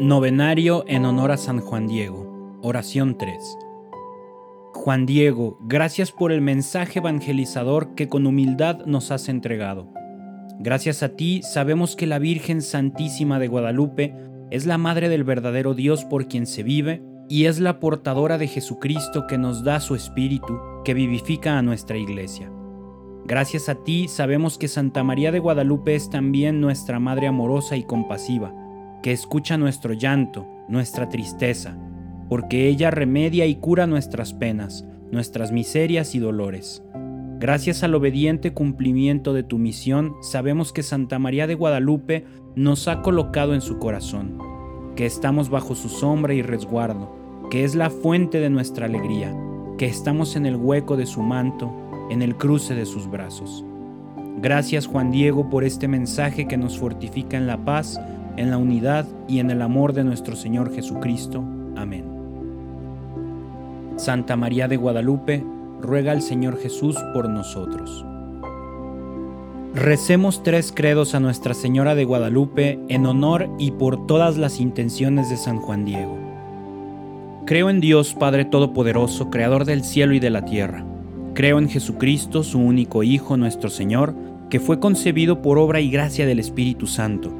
Novenario en honor a San Juan Diego. Oración 3. Juan Diego, gracias por el mensaje evangelizador que con humildad nos has entregado. Gracias a ti sabemos que la Virgen Santísima de Guadalupe es la Madre del verdadero Dios por quien se vive y es la portadora de Jesucristo que nos da su Espíritu que vivifica a nuestra Iglesia. Gracias a ti sabemos que Santa María de Guadalupe es también nuestra Madre amorosa y compasiva que escucha nuestro llanto, nuestra tristeza, porque ella remedia y cura nuestras penas, nuestras miserias y dolores. Gracias al obediente cumplimiento de tu misión, sabemos que Santa María de Guadalupe nos ha colocado en su corazón, que estamos bajo su sombra y resguardo, que es la fuente de nuestra alegría, que estamos en el hueco de su manto, en el cruce de sus brazos. Gracias Juan Diego por este mensaje que nos fortifica en la paz, en la unidad y en el amor de nuestro Señor Jesucristo. Amén. Santa María de Guadalupe, ruega al Señor Jesús por nosotros. Recemos tres credos a Nuestra Señora de Guadalupe en honor y por todas las intenciones de San Juan Diego. Creo en Dios Padre Todopoderoso, Creador del cielo y de la tierra. Creo en Jesucristo, su único Hijo, nuestro Señor, que fue concebido por obra y gracia del Espíritu Santo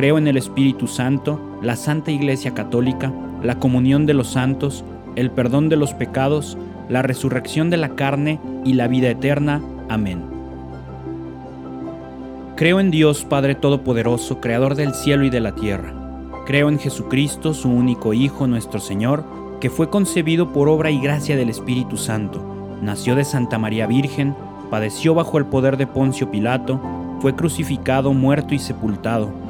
Creo en el Espíritu Santo, la Santa Iglesia Católica, la comunión de los santos, el perdón de los pecados, la resurrección de la carne y la vida eterna. Amén. Creo en Dios Padre Todopoderoso, Creador del cielo y de la tierra. Creo en Jesucristo, su único Hijo, nuestro Señor, que fue concebido por obra y gracia del Espíritu Santo. Nació de Santa María Virgen, padeció bajo el poder de Poncio Pilato, fue crucificado, muerto y sepultado